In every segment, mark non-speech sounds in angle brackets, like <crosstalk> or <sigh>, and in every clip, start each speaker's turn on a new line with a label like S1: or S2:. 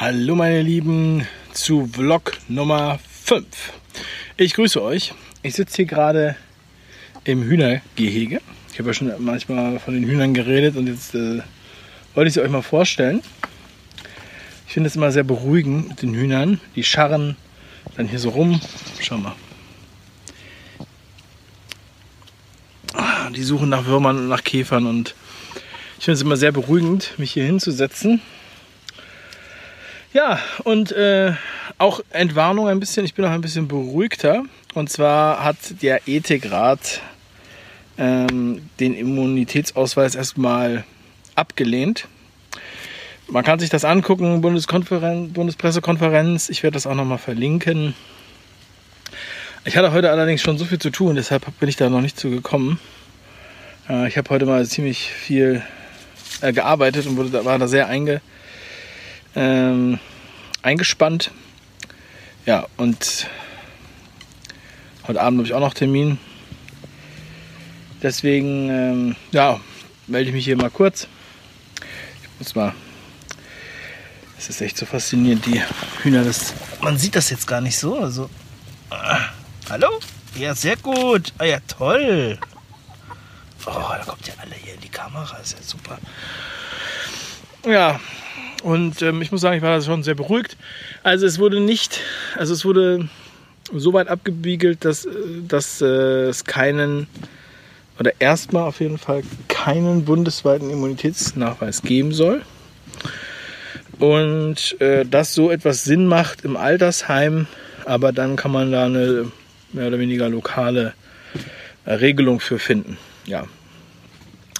S1: Hallo meine Lieben zu Vlog Nummer 5. Ich grüße euch. Ich sitze hier gerade im Hühnergehege. Ich habe ja schon manchmal von den Hühnern geredet und jetzt äh, wollte ich sie euch mal vorstellen. Ich finde es immer sehr beruhigend mit den Hühnern. Die scharren dann hier so rum. Schau mal. Ah, die suchen nach Würmern und nach Käfern und ich finde es immer sehr beruhigend, mich hier hinzusetzen ja, und äh, auch Entwarnung ein bisschen. Ich bin noch ein bisschen beruhigter. Und zwar hat der Ethikrat ähm, den Immunitätsausweis erstmal abgelehnt. Man kann sich das angucken, Bundespressekonferenz. Ich werde das auch nochmal verlinken. Ich hatte heute allerdings schon so viel zu tun, deshalb bin ich da noch nicht zu gekommen. Äh, ich habe heute mal ziemlich viel äh, gearbeitet und wurde, war da sehr einge, ähm, eingespannt. Ja, und heute Abend habe ich auch noch Termin. Deswegen, ähm, ja, melde ich mich hier mal kurz. Ich muss mal. Es ist echt so faszinierend, die Hühner. Das, man sieht das jetzt gar nicht so. Also, ah, hallo? Ja, sehr gut. Ah ja, toll. Oh, da kommt ja alle hier in die Kamera. Ist ja super. Ja, und ähm, ich muss sagen, ich war da schon sehr beruhigt. Also es wurde nicht, also es wurde so weit abgebiegelt, dass, äh, dass äh, es keinen oder erstmal auf jeden Fall keinen bundesweiten Immunitätsnachweis geben soll. Und äh, dass so etwas Sinn macht im Altersheim, aber dann kann man da eine mehr oder weniger lokale äh, Regelung für finden. Ja.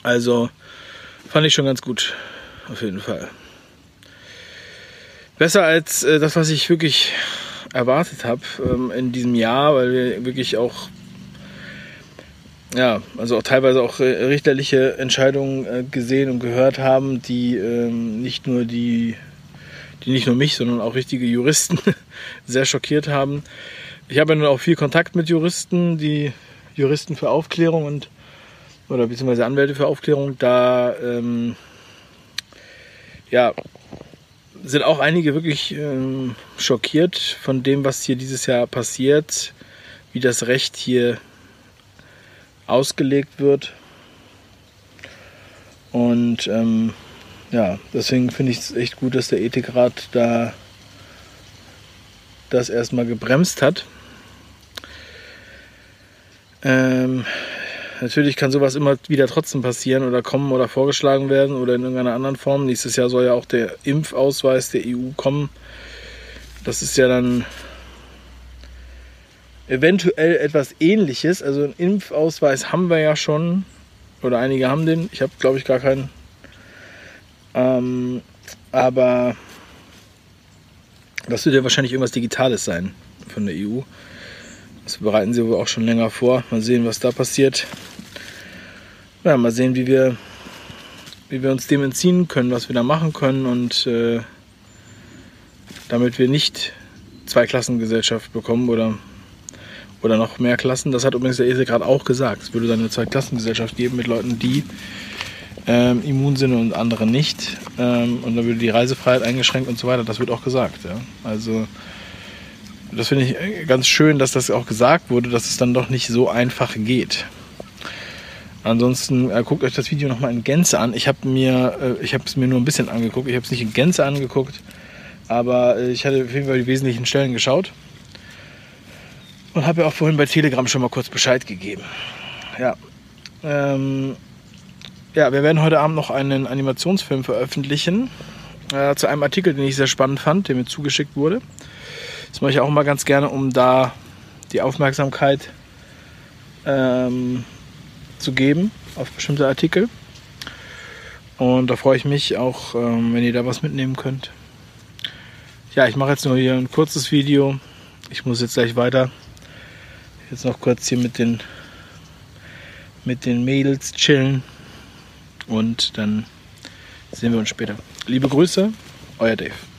S1: Also fand ich schon ganz gut, auf jeden Fall besser als äh, das, was ich wirklich erwartet habe ähm, in diesem Jahr, weil wir wirklich auch ja, also auch teilweise auch äh, richterliche Entscheidungen äh, gesehen und gehört haben, die ähm, nicht nur die, die nicht nur mich, sondern auch richtige Juristen <laughs> sehr schockiert haben. Ich habe ja nun auch viel Kontakt mit Juristen, die Juristen für Aufklärung und oder beziehungsweise Anwälte für Aufklärung, da ähm, ja, sind auch einige wirklich ähm, schockiert von dem, was hier dieses Jahr passiert, wie das Recht hier ausgelegt wird. Und ähm, ja, deswegen finde ich es echt gut, dass der Ethikrat da das erstmal gebremst hat. Ähm, Natürlich kann sowas immer wieder trotzdem passieren oder kommen oder vorgeschlagen werden oder in irgendeiner anderen Form. Nächstes Jahr soll ja auch der Impfausweis der EU kommen. Das ist ja dann eventuell etwas ähnliches. Also einen Impfausweis haben wir ja schon. Oder einige haben den. Ich habe, glaube ich, gar keinen. Ähm, aber das wird ja wahrscheinlich irgendwas Digitales sein von der EU. Das bereiten sie wohl auch schon länger vor. Mal sehen, was da passiert. Ja, mal sehen, wie wir, wie wir uns dem entziehen können, was wir da machen können und äh, damit wir nicht zwei Klassengesellschaft bekommen oder, oder noch mehr Klassen. Das hat übrigens der ESE gerade auch gesagt. Es würde dann eine Zweiklassengesellschaft geben mit Leuten, die ähm, immun sind und andere nicht. Ähm, und dann würde die Reisefreiheit eingeschränkt und so weiter. Das wird auch gesagt. Ja? Also das finde ich äh, ganz schön, dass das auch gesagt wurde, dass es dann doch nicht so einfach geht. Ansonsten äh, guckt euch das Video nochmal in Gänze an. Ich habe mir, äh, ich habe es mir nur ein bisschen angeguckt. Ich habe es nicht in Gänze angeguckt, aber äh, ich hatte auf jeden Fall die wesentlichen Stellen geschaut und habe ja auch vorhin bei Telegram schon mal kurz Bescheid gegeben. Ja, ähm, ja, wir werden heute Abend noch einen Animationsfilm veröffentlichen äh, zu einem Artikel, den ich sehr spannend fand, der mir zugeschickt wurde. Das mache ich auch mal ganz gerne, um da die Aufmerksamkeit ähm, zu geben auf bestimmte Artikel. Und da freue ich mich auch, ähm, wenn ihr da was mitnehmen könnt. Ja, ich mache jetzt nur hier ein kurzes Video. Ich muss jetzt gleich weiter. Jetzt noch kurz hier mit den, mit den Mädels chillen. Und dann sehen wir uns später. Liebe Grüße, euer Dave.